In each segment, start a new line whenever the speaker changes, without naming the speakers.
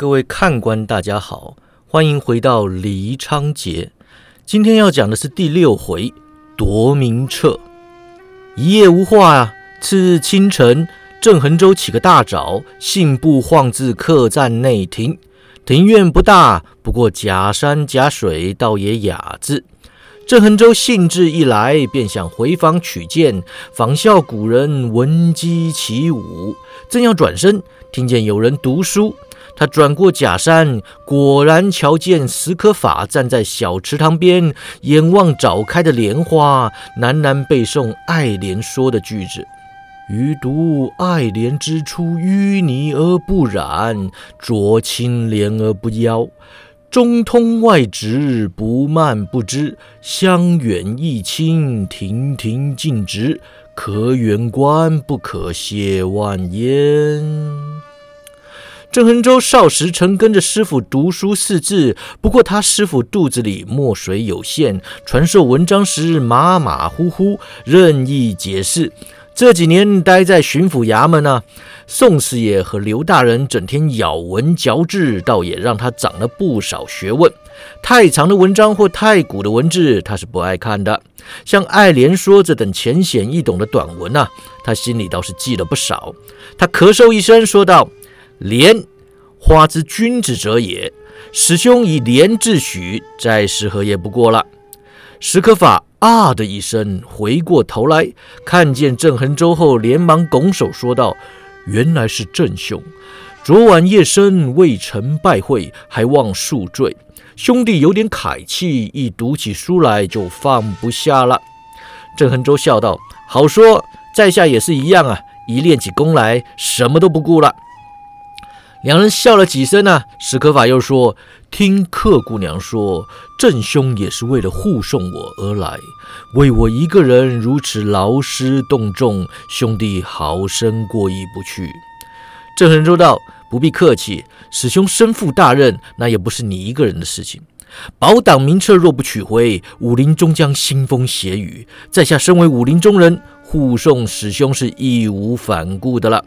各位看官，大家好，欢迎回到黎昌杰。今天要讲的是第六回夺明彻。一夜无话啊，次日清晨，郑恒州起个大早，信步晃至客栈内庭。庭院不大，不过假山假水，倒也雅致。郑恒州兴致一来，便想回房取剑，仿效古人闻鸡起舞。正要转身，听见有人读书。他转过假山，果然瞧见史可法站在小池塘边，眼望早开的莲花，喃喃背诵爱莲说的句子：“欲读爱莲之出，淤泥而不染，濯清涟而不妖。中通外直，不蔓不枝，香远益清，亭亭净植，可远观，不可亵玩焉。”郑恒洲少时曾跟着师傅读书识字，不过他师傅肚子里墨水有限，传授文章时马马虎虎，任意解释。这几年待在巡抚衙门呢，宋师爷和刘大人整天咬文嚼字，倒也让他长了不少学问。太长的文章或太古的文字，他是不爱看的。像《爱莲说》这等浅显易懂的短文啊，他心里倒是记了不少。他咳嗽一声，说道。廉，花之君子者也。师兄以廉自诩，再适合也不过了。史可法啊的一声，回过头来，看见郑恒洲后，连忙拱手说道：“原来是郑兄，昨晚夜深，未曾拜会，还望恕罪。兄弟有点凯气，一读起书来就放不下了。”郑恒洲笑道：“好说，在下也是一样啊，一练起功来，什么都不顾了。”两人笑了几声呢？史可法又说：“听客姑娘说，郑兄也是为了护送我而来，为我一个人如此劳师动众，兄弟好生过意不去。”郑恒州道：“不必客气，史兄身负大任，那也不是你一个人的事情。宝党名册若不取回，武林终将腥风血雨。在下身为武林中人，护送史兄是义无反顾的了。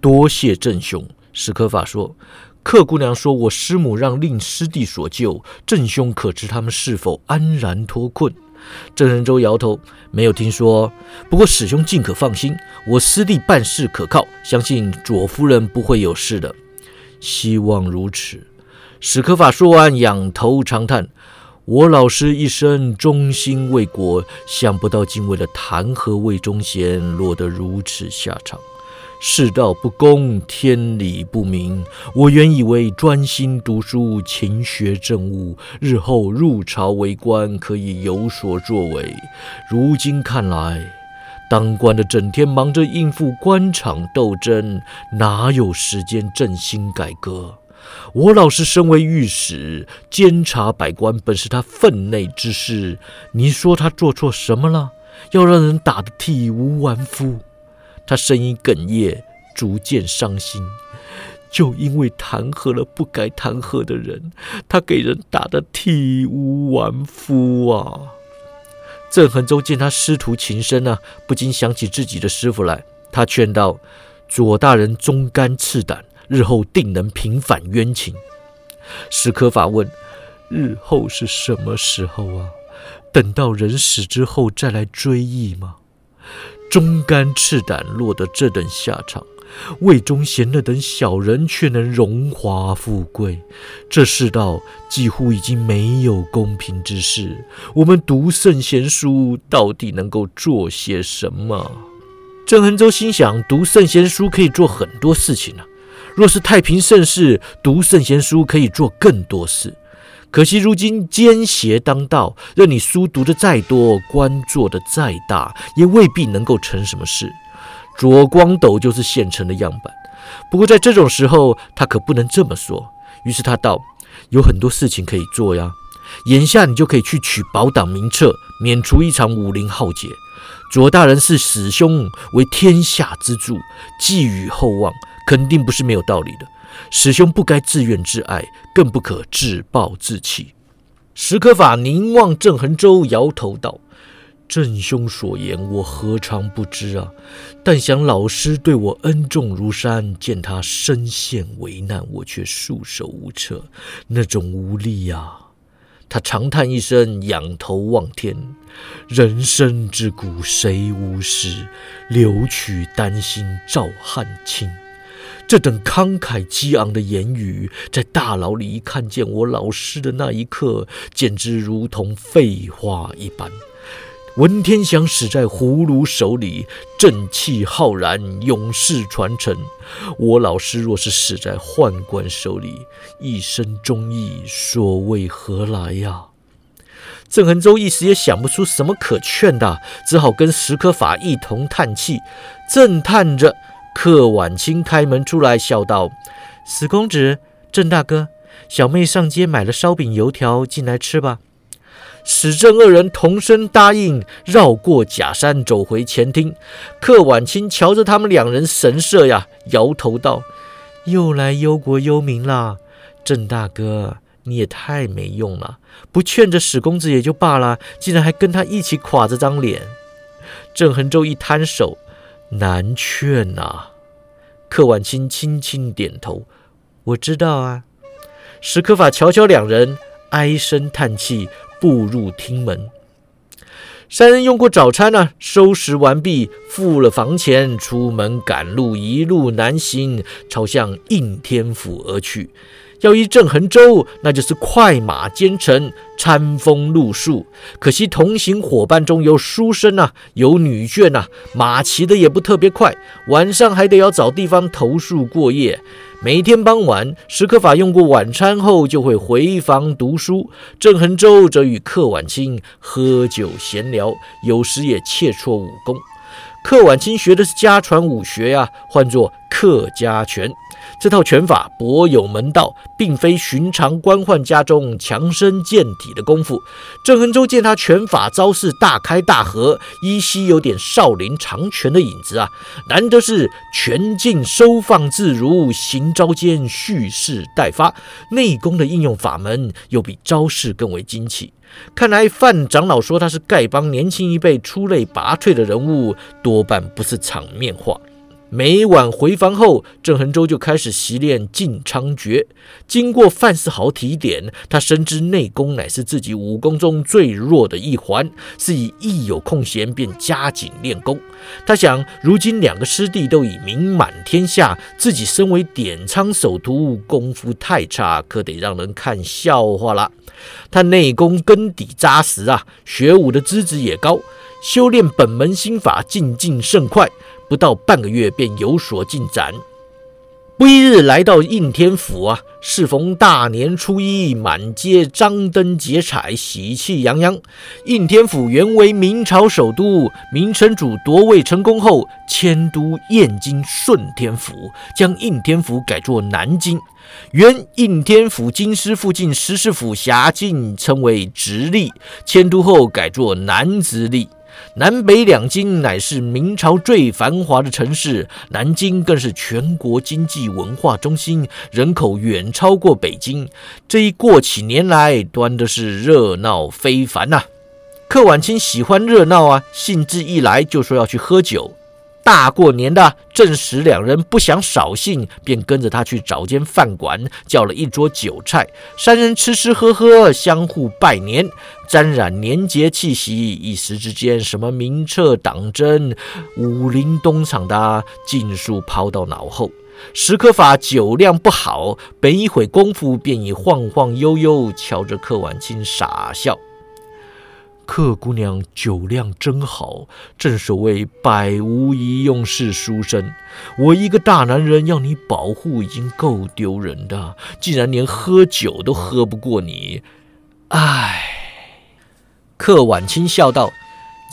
多谢郑兄。”史可法说：“客姑娘说，我师母让令师弟所救，郑兄可知他们是否安然脱困？”郑仁洲摇头，没有听说。不过史兄尽可放心，我师弟办事可靠，相信左夫人不会有事的。希望如此。史可法说完，仰头长叹：“我老师一生忠心为国，想不到竟为了弹劾魏忠贤，落得如此下场。”世道不公，天理不明。我原以为专心读书，勤学政务，日后入朝为官可以有所作为。如今看来，当官的整天忙着应付官场斗争，哪有时间振兴改革？我老师身为御史，监察百官，本是他分内之事。你说他做错什么了？要让人打得体无完肤？他声音哽咽，逐渐伤心。就因为弹劾了不该弹劾的人，他给人打得体无完肤啊！郑恒洲见他师徒情深啊，不禁想起自己的师傅来。他劝道：“左大人忠肝赤胆，日后定能平反冤情。”史可法问：“日后是什么时候啊？等到人死之后再来追忆吗？”忠肝赤胆落得这等下场，魏忠贤那等小人却能荣华富贵，这世道几乎已经没有公平之事。我们读圣贤书，到底能够做些什么？郑恒洲心想，读圣贤书可以做很多事情啊。若是太平盛世，读圣贤书可以做更多事。可惜如今奸邪当道，任你书读的再多，官做的再大，也未必能够成什么事。左光斗就是现成的样板。不过在这种时候，他可不能这么说。于是他道：“有很多事情可以做呀。眼下你就可以去取保党名册，免除一场武林浩劫。左大人视史兄为天下之柱，寄予厚望，肯定不是没有道理的。”师兄不该自怨自艾，更不可自暴自弃。史可法凝望郑恒洲，摇头道：“郑兄所言，我何尝不知啊？但想老师对我恩重如山，见他身陷危难，我却束手无策，那种无力呀！他长叹一声，仰头望天：人生之苦，谁无识？留取丹心照汗青。这等慷慨激昂的言语，在大牢里看见我老师的那一刻，简直如同废话一般。文天祥死在葫芦手里，正气浩然，永世传承；我老师若是死在宦官手里，一生忠义，所谓何来呀？郑恒洲一时也想不出什么可劝的，只好跟石可法一同叹气。正叹着，柯晚清开门出来，笑道：“史公子，郑大哥，小妹上街买了烧饼油条，进来吃吧。”史正二人同声答应，绕过假山走回前厅。柯晚清瞧着他们两人神色呀，摇头道：“又来忧国忧民啦，郑大哥，你也太没用了！不劝着史公子也就罢了，竟然还跟他一起垮着张脸。”郑恒洲一摊手：“难劝呐。”柯晚清轻轻点头：“我知道啊。”史可法瞧瞧两人，唉声叹气。步入厅门，三人用过早餐呢，收拾完毕，付了房钱，出门赶路，一路南行，朝向应天府而去。要一郑恒州，那就是快马兼程，餐风露宿。可惜同行伙伴中有书生啊，有女眷啊，马骑的也不特别快，晚上还得要找地方投宿过夜。每天傍晚，史可法用过晚餐后，就会回房读书。郑恒洲则与客晚清喝酒闲聊，有时也切磋武功。客晚清学的是家传武学呀，唤作客家拳。这套拳法博有门道，并非寻常官宦家中强身健体的功夫。郑恒洲见他拳法招式大开大合，依稀有点少林长拳的影子啊，难得是拳劲收放自如，行招间蓄势待发。内功的应用法门又比招式更为精奇。看来范长老说他是丐帮年轻一辈出类拔萃的人物，多半不是场面话。每晚回房后，郑恒洲就开始习练进昌诀。经过范世豪提点，他深知内功乃是自己武功中最弱的一环，是以一有空闲便加紧练功。他想，如今两个师弟都已名满天下，自己身为点苍首徒，功夫太差，可得让人看笑话了。他内功根底扎实啊，学武的资质也高，修炼本门心法进境甚快。不到半个月便有所进展。不一日来到应天府啊，适逢大年初一，满街张灯结彩，喜气洋洋。应天府原为明朝首都，明成祖夺位成功后，迁都燕京顺天府，将应天府改作南京。原应天府京师附近十市府辖境称为直隶，迁都后改作南直隶。南北两京乃是明朝最繁华的城市，南京更是全国经济文化中心，人口远超过北京。这一过起年来，端的是热闹非凡呐。柯晚清喜欢热闹啊，兴致一来就说要去喝酒。大过年的，正时两人不想扫兴，便跟着他去找间饭馆，叫了一桌酒菜。三人吃吃喝喝，相互拜年，沾染年节气息。一时之间，什么明册党争、武林东厂的，尽数抛到脑后。史可法酒量不好，没一会功夫，便已晃晃悠悠，瞧着柯晚清傻笑。客姑娘酒量真好，正所谓百无一用是书生。我一个大男人要你保护已经够丢人的，竟然连喝酒都喝不过你，唉。客晚清笑道：“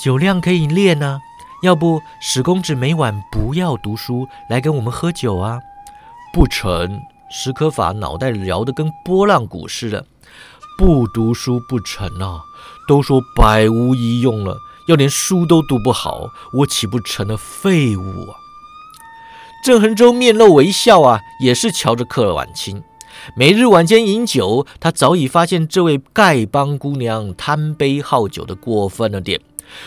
酒量可以练呢，要不史公子每晚不要读书，来跟我们喝酒啊？”不成，史可法脑袋摇得跟拨浪鼓似的，不读书不成啊。都说百无一用了，要连书都读不好，我岂不成了废物啊？郑恒洲面露微笑啊，也是瞧着客晚清。每日晚间饮酒，他早已发现这位丐帮姑娘贪杯好酒的过分了点。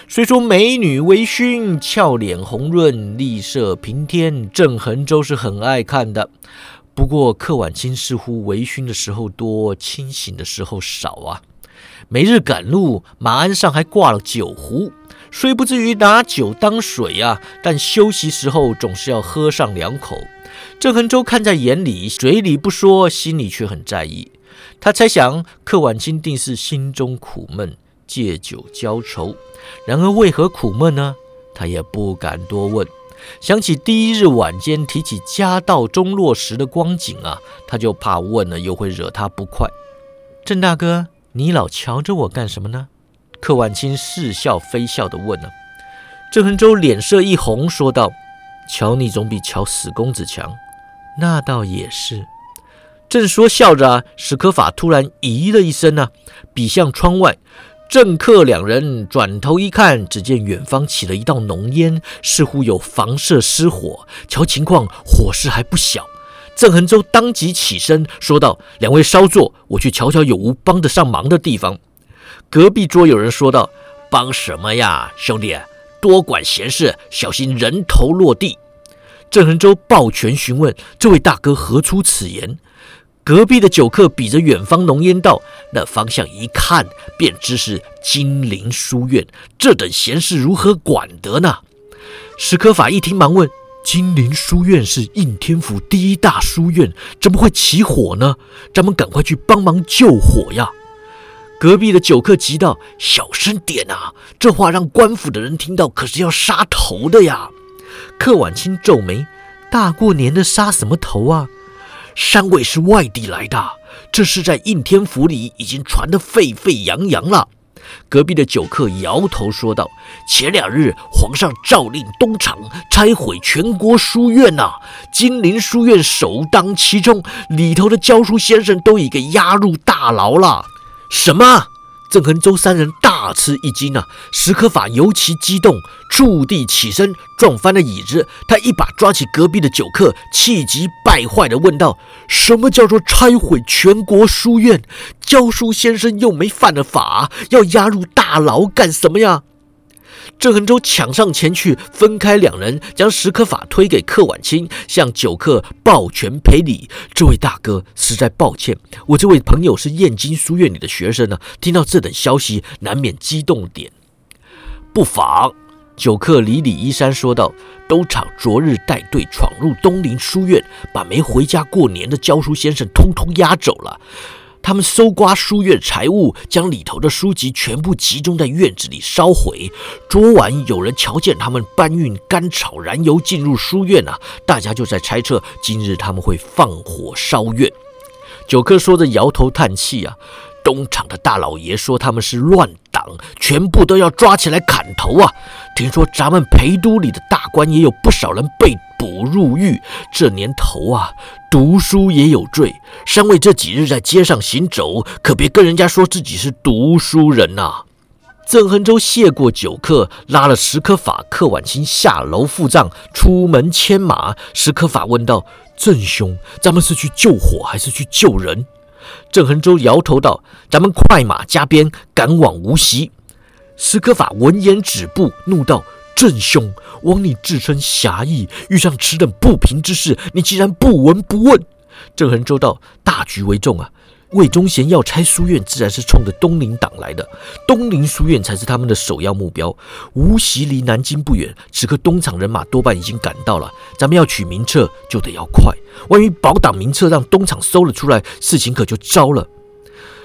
虽说美女微醺，俏脸红润，丽色平添，郑恒洲是很爱看的。不过柯婉清似乎微醺的时候多，清醒的时候少啊。每日赶路，马鞍上还挂了酒壶，虽不至于拿酒当水啊，但休息时候总是要喝上两口。郑恒洲看在眼里，嘴里不说，心里却很在意。他猜想柯婉清定是心中苦闷，借酒浇愁。然而为何苦闷呢？他也不敢多问。想起第一日晚间提起家道中落时的光景啊，他就怕问了又会惹他不快。郑大哥，你老瞧着我干什么呢？柯婉清似笑非笑地问了。郑恒洲脸色一红，说道：“瞧你总比瞧死公子强。”那倒也是。正说笑着，史可法突然咦了一声呢，比向窗外。政客两人转头一看，只见远方起了一道浓烟，似乎有房舍失火。瞧情况，火势还不小。郑恒洲当即起身说道：“两位稍坐，我去瞧瞧有无帮得上忙的地方。”隔壁桌有人说道：“帮什么呀，兄弟，多管闲事，小心人头落地。”郑恒洲抱拳询问：“这位大哥何出此言？”隔壁的酒客比着远方浓烟道：“那方向一看，便知是金陵书院。这等闲事如何管得呢？”史可法一听，忙问：“金陵书院是应天府第一大书院，怎么会起火呢？咱们赶快去帮忙救火呀！”隔壁的酒客急道：“小声点啊！这话让官府的人听到，可是要杀头的呀！”柯婉清皱眉：“大过年的杀什么头啊？”三位是外地来的，这是在应天府里已经传得沸沸扬扬了。隔壁的酒客摇头说道：“前两日皇上诏令东厂拆毁全国书院呐，金陵书院首当其冲，里头的教书先生都已给押入大牢了。”什么？郑恒洲三人大吃一惊啊！史可法尤其激动，触地起身，撞翻了椅子。他一把抓起隔壁的酒客，气急败坏地问道：“什么叫做拆毁全国书院？教书先生又没犯了法，要押入大牢干什么呀？”郑恒洲抢上前去，分开两人，将史可法推给柯婉清，向酒客抱拳赔礼：“这位大哥，实在抱歉，我这位朋友是燕京书院里的学生呢，听到这等消息，难免激动点。”不妨，酒客李李衣衫说道：“东厂昨日带队闯入东林书院，把没回家过年的教书先生通通押走了。”他们搜刮书院财物，将里头的书籍全部集中在院子里烧毁。昨晚有人瞧见他们搬运干草燃油进入书院啊，大家就在猜测今日他们会放火烧院。九哥说着摇头叹气啊，东厂的大老爷说他们是乱党，全部都要抓起来砍头啊。听说咱们陪都里的大官也有不少人被捕入狱，这年头啊。读书也有罪，三位这几日在街上行走，可别跟人家说自己是读书人呐。郑恒洲谢过酒客，拉了石可法、克晚清下楼付账，出门牵马。石可法问道：“郑兄，咱们是去救火还是去救人？”郑恒洲摇头道：“咱们快马加鞭，赶往无锡。”石可法闻言止步，怒道。郑兄，枉你自称侠义，遇上此等不平之事，你竟然不闻不问。郑恒州道：“大局为重啊！魏忠贤要拆书院，自然是冲着东林党来的。东林书院才是他们的首要目标。无锡离南京不远，此刻东厂人马多半已经赶到了。咱们要取名册，就得要快。万一保党名册让东厂搜了出来，事情可就糟了。”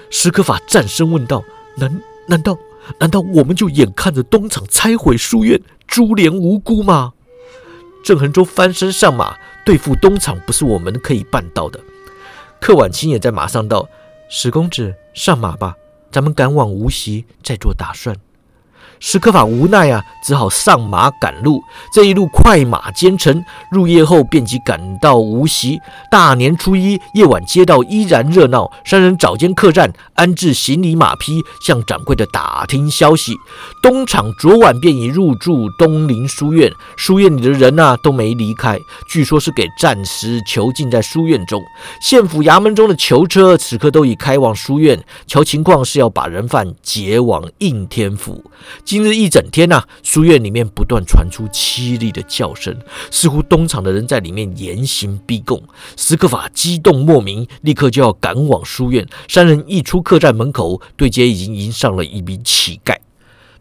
史可法战声问道：“难难道难道我们就眼看着东厂拆毁书院？”株连无辜吗？郑恒洲翻身上马，对付东厂不是我们可以办到的。柯婉清也在马上道：“史公子上马吧，咱们赶往无锡再做打算。”史可法无奈啊，只好上马赶路。这一路快马兼程，入夜后便即赶到无锡。大年初一夜晚，街道依然热闹。三人找间客栈，安置行李马匹，向掌柜的打听消息。东厂昨晚便已入住东林书院，书院里的人呐都没离开，据说是给暂时囚禁在书院中。县府衙门中的囚车此刻都已开往书院，瞧情况是要把人犯劫往应天府。今日一整天呐，书院里面不断传出凄厉的叫声，似乎东厂的人在里面严刑逼供。史可法激动莫名，立刻就要赶往书院。三人一出客栈门口，对接已经迎上了一名乞丐。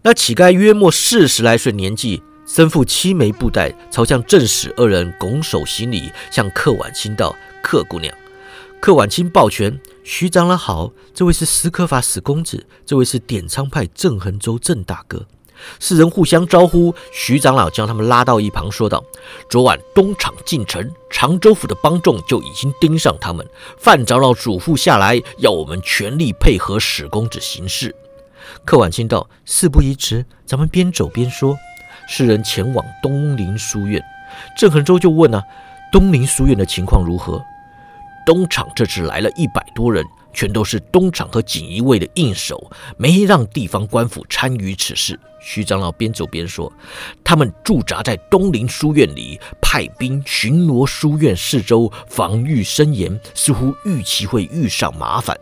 那乞丐约莫四十来岁年纪，身负七枚布袋，朝向正史二人拱手行礼，向客婉清道：“客姑娘。”客婉清抱拳：“徐长老好，这位是史可法史公子，这位是点苍派郑恒州郑大哥。”四人互相招呼，徐长老将他们拉到一旁，说道：“昨晚东厂进城，常州府的帮众就已经盯上他们。范长老嘱咐下来，要我们全力配合史公子行事。”客婉清道：“事不宜迟，咱们边走边说。”四人前往东林书院，郑恒州就问：“啊，东林书院的情况如何？”东厂这次来了一百多人，全都是东厂和锦衣卫的硬手，没让地方官府参与此事。徐长老边走边说：“他们驻扎在东林书院里，派兵巡逻书院四周，防御森严，似乎预期会遇上麻烦。”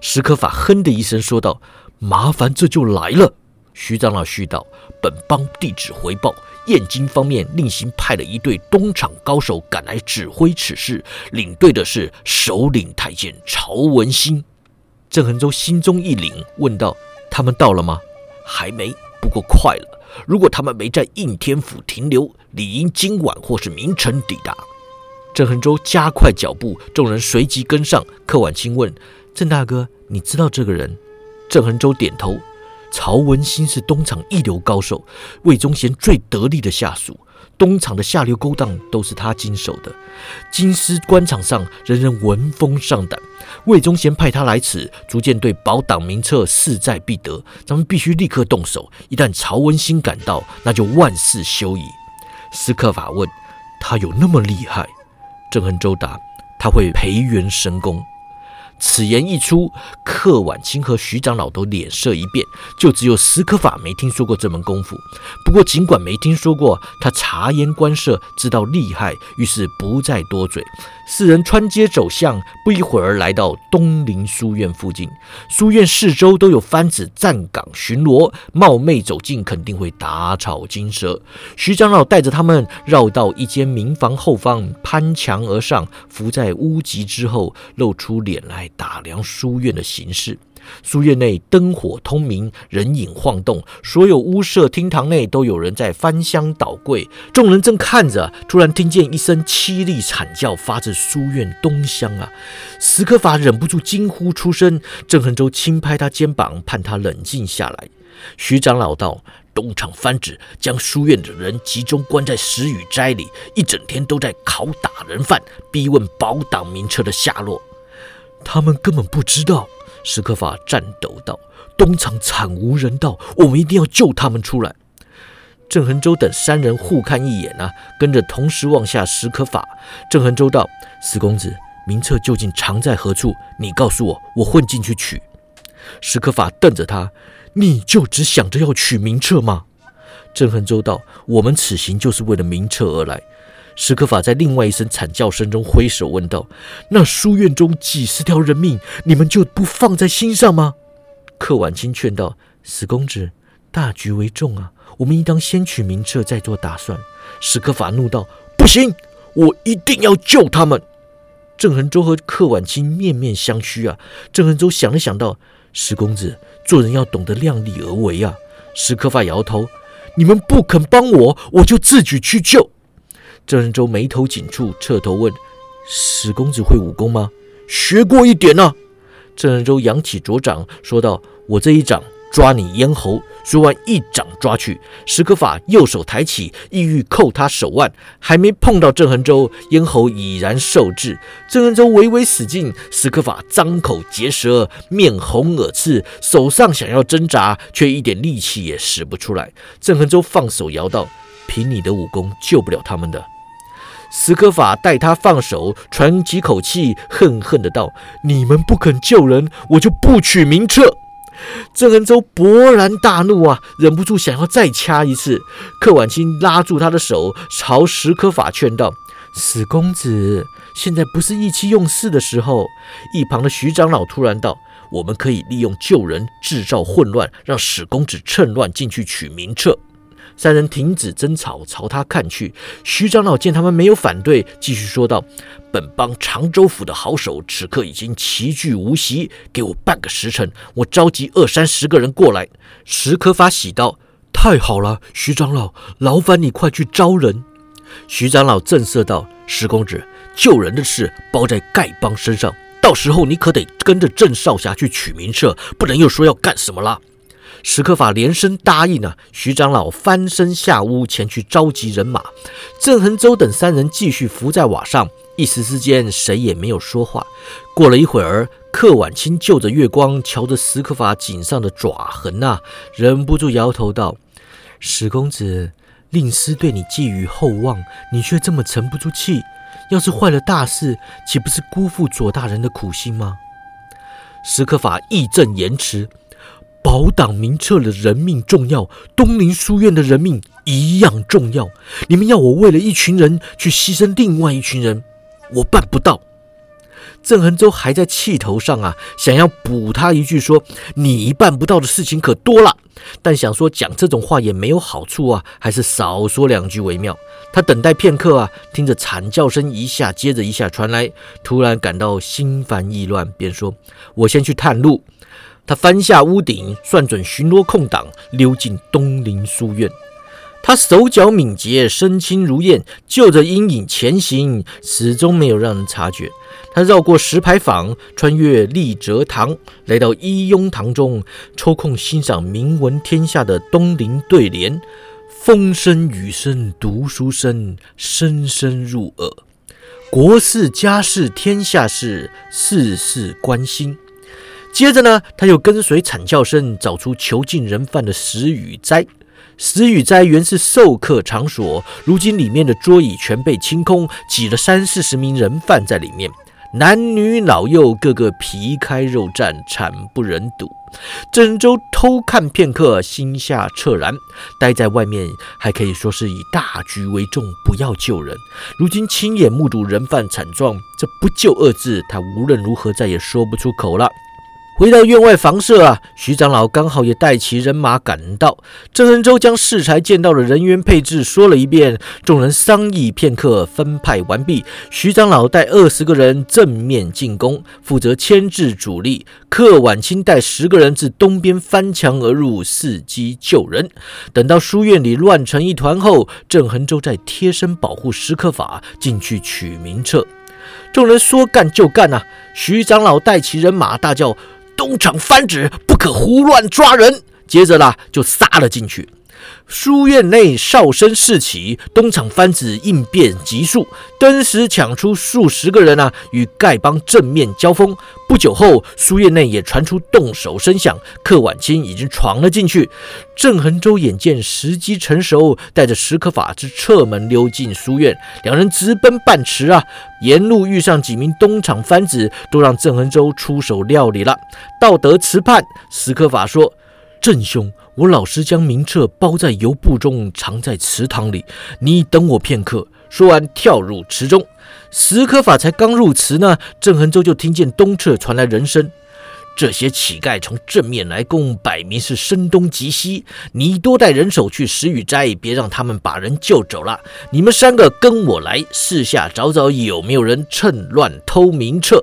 史可法哼的一声说道：“麻烦这就来了。”徐长老续道：“本帮弟子回报。”燕京方面另行派了一队东厂高手赶来指挥此事，领队的是首领太监曹文兴。郑恒洲心中一凛，问道：“他们到了吗？”“还没，不过快了。如果他们没在应天府停留，理应今晚或是明晨抵达。”郑恒洲加快脚步，众人随即跟上。柯婉清问：“郑大哥，你知道这个人？”郑恒洲点头。曹文兴是东厂一流高手，魏忠贤最得力的下属。东厂的下流勾当都是他经手的。京师官场上人人闻风丧胆，魏忠贤派他来此，逐渐对保党名册势在必得。咱们必须立刻动手。一旦曹文兴赶到，那就万事休矣。斯克法问：“他有那么厉害？”郑恒周答：“他会培元神功。”此言一出，客婉清和徐长老都脸色一变，就只有史可法没听说过这门功夫。不过尽管没听说过，他察言观色，知道厉害，于是不再多嘴。四人穿街走巷，不一会儿来到东林书院附近。书院四周都有番子站岗巡逻，冒昧走近肯定会打草惊蛇。徐长老带着他们绕到一间民房后方，攀墙而上，伏在屋脊之后，露出脸来打量书院的形势。书院内灯火通明，人影晃动，所有屋舍、厅堂内都有人在翻箱倒柜。众人正看着，突然听见一声凄厉惨叫，发自书院东厢啊！史可法忍不住惊呼出声。郑恒洲轻拍他肩膀，盼他冷静下来。徐长老道：“东厂番子将书院的人集中关在石雨斋里，一整天都在拷打人犯，逼问保党名册的下落。他们根本不知道。”史可法颤抖道：“东厂惨无人道，我们一定要救他们出来。”郑恒洲等三人互看一眼啊，跟着同时望下史可法。郑恒洲道：“史公子，名册究竟藏在何处？你告诉我，我混进去取。”史可法瞪着他：“你就只想着要取名册吗？”郑恒洲道：“我们此行就是为了名册而来。”史可法在另外一声惨叫声中挥手问道：“那书院中几十条人命，你们就不放在心上吗？”克婉清劝道：“史公子，大局为重啊，我们应当先取名册，再做打算。”史可法怒道：“不行，我一定要救他们！”郑恒洲和克婉清面面相觑啊。郑恒洲想了想道：“史公子，做人要懂得量力而为啊。”史可法摇头：“你们不肯帮我，我就自己去救。”郑仁洲眉头紧蹙，侧头问：“史公子会武功吗？学过一点呢。”郑仁洲扬起左掌，说道：“我这一掌抓你咽喉。”说完，一掌抓去。史可法右手抬起，意欲扣他手腕，还没碰到郑恒洲，咽喉已然受制。郑恒洲微微使劲，史可法张口结舌，面红耳赤，手上想要挣扎，却一点力气也使不出来。郑恒洲放手摇道：“凭你的武功，救不了他们的。”史可法待他放手，喘几口气，恨恨的道：“你们不肯救人，我就不取名册。”郑恩洲勃然大怒啊，忍不住想要再掐一次。柯婉清拉住他的手，朝史可法劝道：“史公子，现在不是意气用事的时候。”一旁的徐长老突然道：“我们可以利用救人制造混乱，让史公子趁乱进去取名册。三人停止争吵，朝他看去。徐长老见他们没有反对，继续说道：“本帮常州府的好手此刻已经齐聚无锡，给我半个时辰，我召集二三十个人过来。”石可法喜道：“太好了，徐长老，劳烦你快去招人。”徐长老正色道：“石公子，救人的事包在丐帮身上，到时候你可得跟着郑少侠去取名册，不能又说要干什么了。”史可法连声答应了。徐长老翻身下屋前去召集人马。郑恒洲等三人继续伏在瓦上，一时之间谁也没有说话。过了一会儿，柯晚清就着月光瞧着史可法颈上的爪痕呐，忍不住摇头道：“史公子，令师对你寄予厚望，你却这么沉不住气。要是坏了大事，岂不是辜负左大人的苦心吗？”史可法义正言辞。保党名册的人命重要，东林书院的人命一样重要。你们要我为了一群人去牺牲另外一群人，我办不到。郑恒洲还在气头上啊，想要补他一句说：“你办不到的事情可多了。”但想说讲这种话也没有好处啊，还是少说两句为妙。他等待片刻啊，听着惨叫声一下接着一下传来，突然感到心烦意乱，便说：“我先去探路。”他翻下屋顶，算准巡逻空档，溜进东林书院。他手脚敏捷，身轻如燕，就着阴影前行，始终没有让人察觉。他绕过石牌坊，穿越立哲堂，来到一庸堂中，抽空欣赏名闻天下的东林对联：“风声雨声读书声，声声入耳。国事家事天下事，事事关心。”接着呢，他又跟随惨叫声找出囚禁人犯的石雨斋。石雨斋原是授课场所，如今里面的桌椅全被清空，挤了三四十名人犯在里面，男女老幼个个皮开肉绽，惨不忍睹。郑州偷看片刻，心下恻然。待在外面还可以说是以大局为重，不要救人。如今亲眼目睹人犯惨状，这不救二字，他无论如何再也说不出口了。回到院外房舍啊，徐长老刚好也带齐人马赶到。郑恩洲将适才见到的人员配置说了一遍，众人商议片刻，分派完毕。徐长老带二十个人正面进攻，负责牵制主力；克晚清带十个人自东边翻墙而入，伺机救人。等到书院里乱成一团后，郑恒洲再贴身保护石刻法进去取名册。众人说干就干啊！徐长老带齐人马，大叫。东厂翻指，不可胡乱抓人。接着呢，就杀了进去。书院内哨声四起，东厂番子应变急速，登时抢出数十个人啊，与丐帮正面交锋。不久后，书院内也传出动手声响，柯晚清已经闯了进去。郑恒洲眼见时机成熟，带着石可法之侧门溜进书院，两人直奔半池啊。沿路遇上几名东厂番子，都让郑恒洲出手料理了。道德池畔，石可法说：“郑兄。”我老师将名册包在油布中，藏在池塘里。你等我片刻。说完，跳入池中。石可法才刚入池呢，郑恒洲就听见东侧传来人声：“这些乞丐从正面来攻，摆明是声东击西。你多带人手去石雨斋，别让他们把人救走了。你们三个跟我来，四下找找有没有人趁乱偷名册。”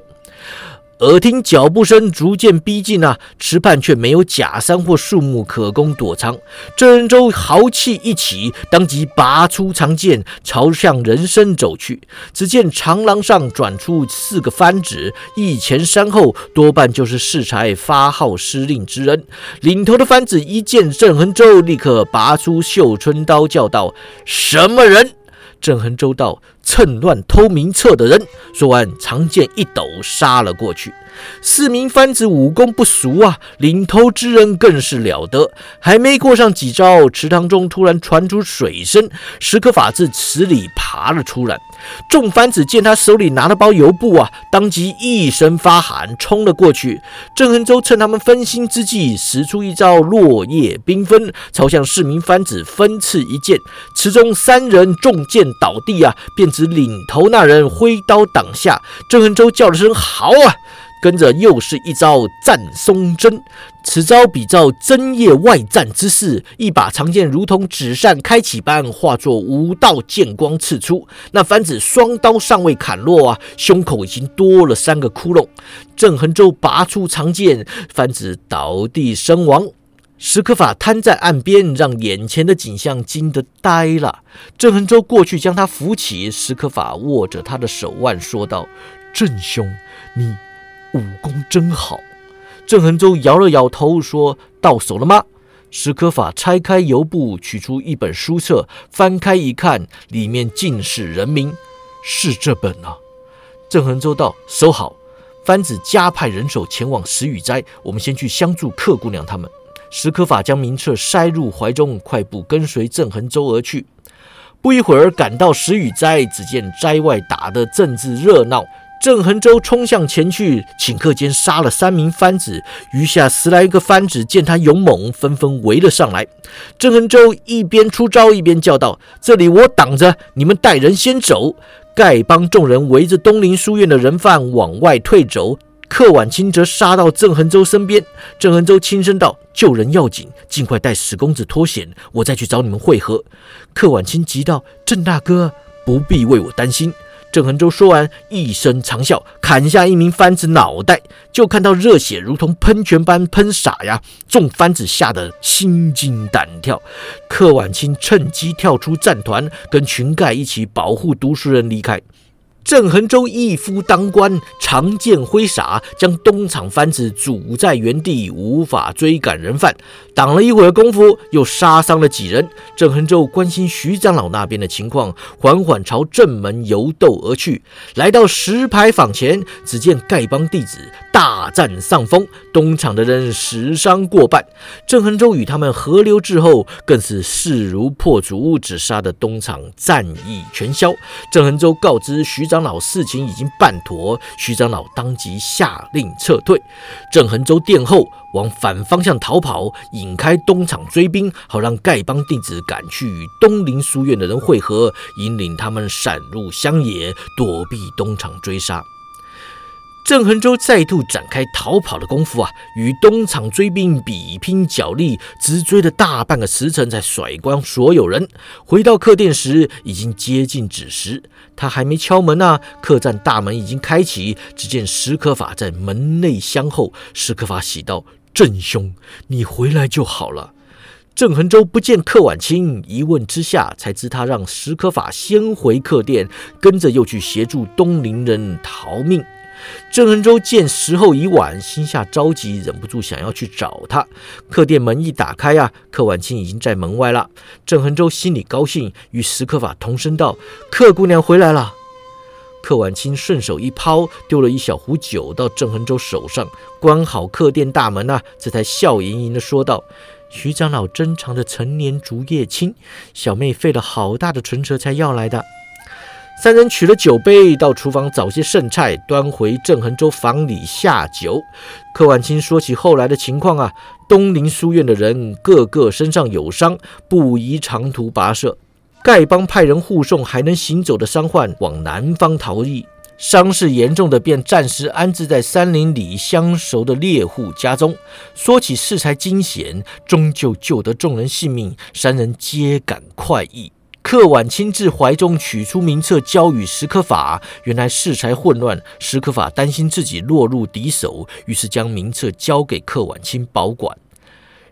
耳听脚步声逐渐逼近啊，池畔却没有假山或树木可供躲藏。郑仁洲豪气一起，当即拔出长剑，朝向人身走去。只见长廊上转出四个番子，一前三后，多半就是适才发号施令之人。领头的番子一见郑恒洲，立刻拔出绣春刀，叫道：“什么人？”郑恒洲道。趁乱偷名册的人，说完，长剑一抖，杀了过去。四名番子武功不俗啊，领头之人更是了得。还没过上几招，池塘中突然传出水声，石可法自池里爬了出来。众番子见他手里拿了包油布啊，当即一声发喊，冲了过去。郑恒洲趁他们分心之际，使出一招落叶缤纷，朝向四名番子分刺一剑。池中三人中箭倒地啊，便。领头那人挥刀挡下，郑恒洲叫了声“好啊”，跟着又是一招战松针，此招比照针叶外战之势，一把长剑如同纸扇开启般，化作五道剑光刺出。那番子双刀尚未砍落啊，胸口已经多了三个窟窿。郑恒洲拔出长剑，番子倒地身亡。史可法瘫在岸边，让眼前的景象惊得呆了。郑恒洲过去将他扶起，史可法握着他的手腕说道：“郑兄，你。”武功真好，郑恒洲摇了摇头，说到手了吗？史可法拆开油布，取出一本书册，翻开一看，里面尽是人名，是这本啊。郑恒洲道：“收好。”番子加派人手前往石雨斋，我们先去相助客姑娘他们。史可法将名册塞入怀中，快步跟随郑恒洲而去。不一会儿，赶到石雨斋，只见斋外打得正自热闹。郑恒洲冲向前去，顷刻间杀了三名番子，余下十来个番子见他勇猛，纷纷围了上来。郑恒洲一边出招，一边叫道：“这里我挡着，你们带人先走。”丐帮众人围着东林书院的人犯往外退走，柯晚清则杀到郑恒洲身边。郑恒洲轻声道：“救人要紧，尽快带史公子脱险，我再去找你们会合。”柯晚清急道：“郑大哥，不必为我担心。”郑恒洲说完，一声长啸，砍下一名番子脑袋，就看到热血如同喷泉般喷洒呀！众番子吓得心惊胆跳。柯晚清趁机跳出战团，跟群丐一起保护读书人离开。郑恒洲一夫当关，长剑挥洒，将东厂番子阻在原地，无法追赶人犯。挡了一会儿功夫，又杀伤了几人。郑恒洲关心徐长老那边的情况，缓缓朝正门游斗而去。来到石牌坊前，只见丐帮弟子大占上风，东厂的人死伤过半。郑恒洲与他们合流之后，更是势如破竹，只杀得东厂战意全消。郑恒洲告知徐长。长老事情已经办妥，徐长老当即下令撤退。郑恒州殿后往反方向逃跑，引开东厂追兵，好让丐帮弟子赶去与东林书院的人会合，引领他们闪入乡野，躲避东厂追杀。郑恒洲再度展开逃跑的功夫啊，与东厂追兵比拼脚力，直追了大半个时辰，才甩光所有人。回到客店时，已经接近子时。他还没敲门呢，客栈大门已经开启。只见石可法在门内相候。石可法喜道：“郑兄，你回来就好了。”郑恒洲不见客晚清，一问之下才知他让石可法先回客店，跟着又去协助东林人逃命。郑恒洲见时候已晚，心下着急，忍不住想要去找他。客店门一打开啊，柯婉清已经在门外了。郑恒洲心里高兴，与石可法同声道：“客姑娘回来了。”柯婉清顺手一抛，丢了一小壶酒到郑恒洲手上，关好客店大门啊，这才笑盈盈的说道：“徐长老珍藏的陈年竹叶青，小妹费了好大的唇舌才要来的。”三人取了酒杯，到厨房找些剩菜，端回郑恒洲房里下酒。柯婉清说起后来的情况啊，东林书院的人个个身上有伤，不宜长途跋涉。丐帮派人护送还能行走的伤患往南方逃逸，伤势严重的便暂时安置在山林里相熟的猎户家中。说起事才惊险，终究救得众人性命，三人皆感快意。客晚亲自怀中取出名册，交与石可法。原来事才混乱，石可法担心自己落入敌手，于是将名册交给客晚清保管。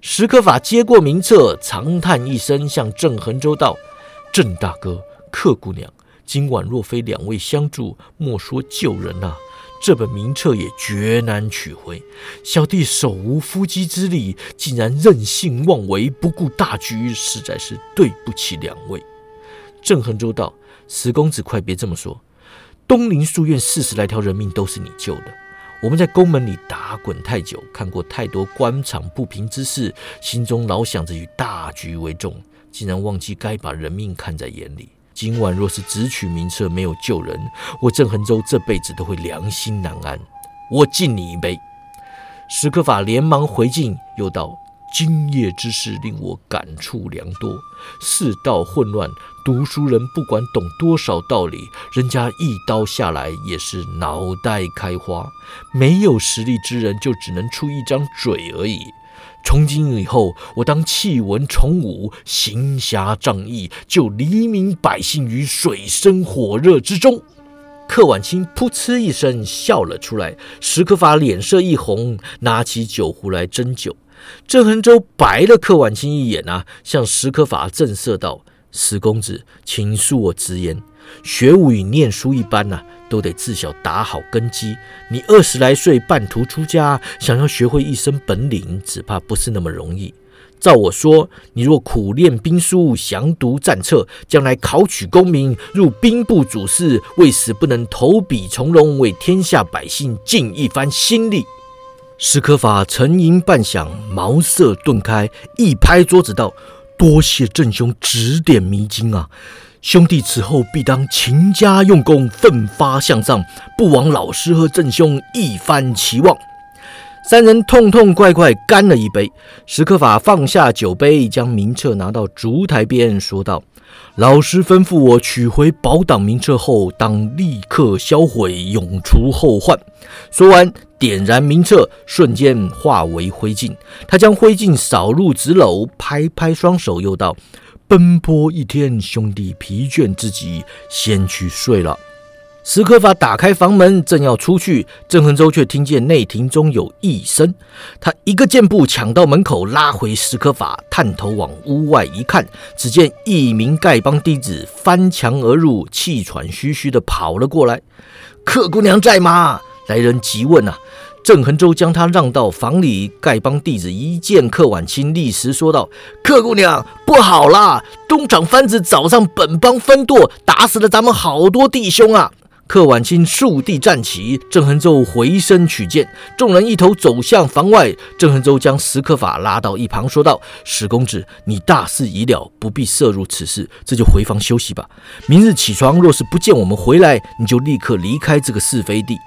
石可法接过名册，长叹一声，向郑恒洲道：“郑大哥，客姑娘，今晚若非两位相助，莫说救人啊，这本名册也绝难取回。小弟手无缚鸡之力，竟然任性妄为，不顾大局，实在是对不起两位。”郑恒洲道：“石公子，快别这么说。东林书院四十来条人命都是你救的。我们在宫门里打滚太久，看过太多官场不平之事，心中老想着以大局为重，竟然忘记该把人命看在眼里。今晚若是只取名册，没有救人，我郑恒洲这辈子都会良心难安。我敬你一杯。”石可法连忙回敬，又道：“今夜之事令我感触良多。世道混乱，读书人不管懂多少道理，人家一刀下来也是脑袋开花。没有实力之人，就只能出一张嘴而已。从今以后，我当弃文从武，行侠仗义，救黎民百姓于水深火热之中。柯晚清噗嗤一声笑了出来，史可法脸色一红，拿起酒壶来斟酒。郑恒洲白了柯婉清一眼啊，向史可法正色道：“史公子，请恕我直言，学武与念书一般呐。”都得自小打好根基。你二十来岁半途出家，想要学会一身本领，只怕不是那么容易。照我说，你若苦练兵书，详读战策，将来考取功名，入兵部主事，为死不能投笔从戎，为天下百姓尽一番心力。史可法沉吟半晌，茅塞顿开，一拍桌子道：“多谢郑兄指点迷津啊！”兄弟此后必当勤加用功，奋发向上，不枉老师和郑兄一番期望。三人痛痛快快干了一杯。史可法放下酒杯，将名册拿到烛台边，说道：“老师吩咐我取回宝档名册后，当立刻销毁，永除后患。”说完，点燃名册，瞬间化为灰烬。他将灰烬扫入纸篓，拍拍双手，又道。奔波一天，兄弟疲倦至极，先去睡了。史可法打开房门，正要出去，郑恒洲却听见内庭中有异声。他一个箭步抢到门口，拉回史可法，探头往屋外一看，只见一名丐帮弟子翻墙而入，气喘吁吁地跑了过来。客姑娘在吗？来人急问啊！郑恒洲将他让到房里，丐帮弟子一见客婉清，立时说道：“客姑娘，不好啦！东厂番子早上本帮分舵，打死了咱们好多弟兄啊！”柯婉清竖地站起，郑恒洲回身取剑，众人一头走向房外。郑恒洲将石可法拉到一旁，说道：“史公子，你大事已了，不必涉入此事，这就回房休息吧。明日起床，若是不见我们回来，你就立刻离开这个是非地。”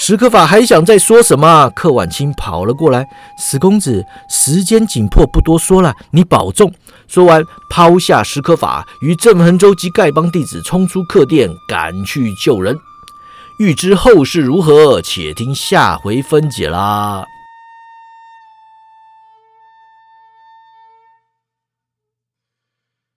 史可法还想再说什么，柯晚清跑了过来。史公子，时间紧迫，不多说了，你保重。说完，抛下史可法，与郑恒洲及丐帮弟子冲出客店，赶去救人。欲知后事如何，且听下回分解啦。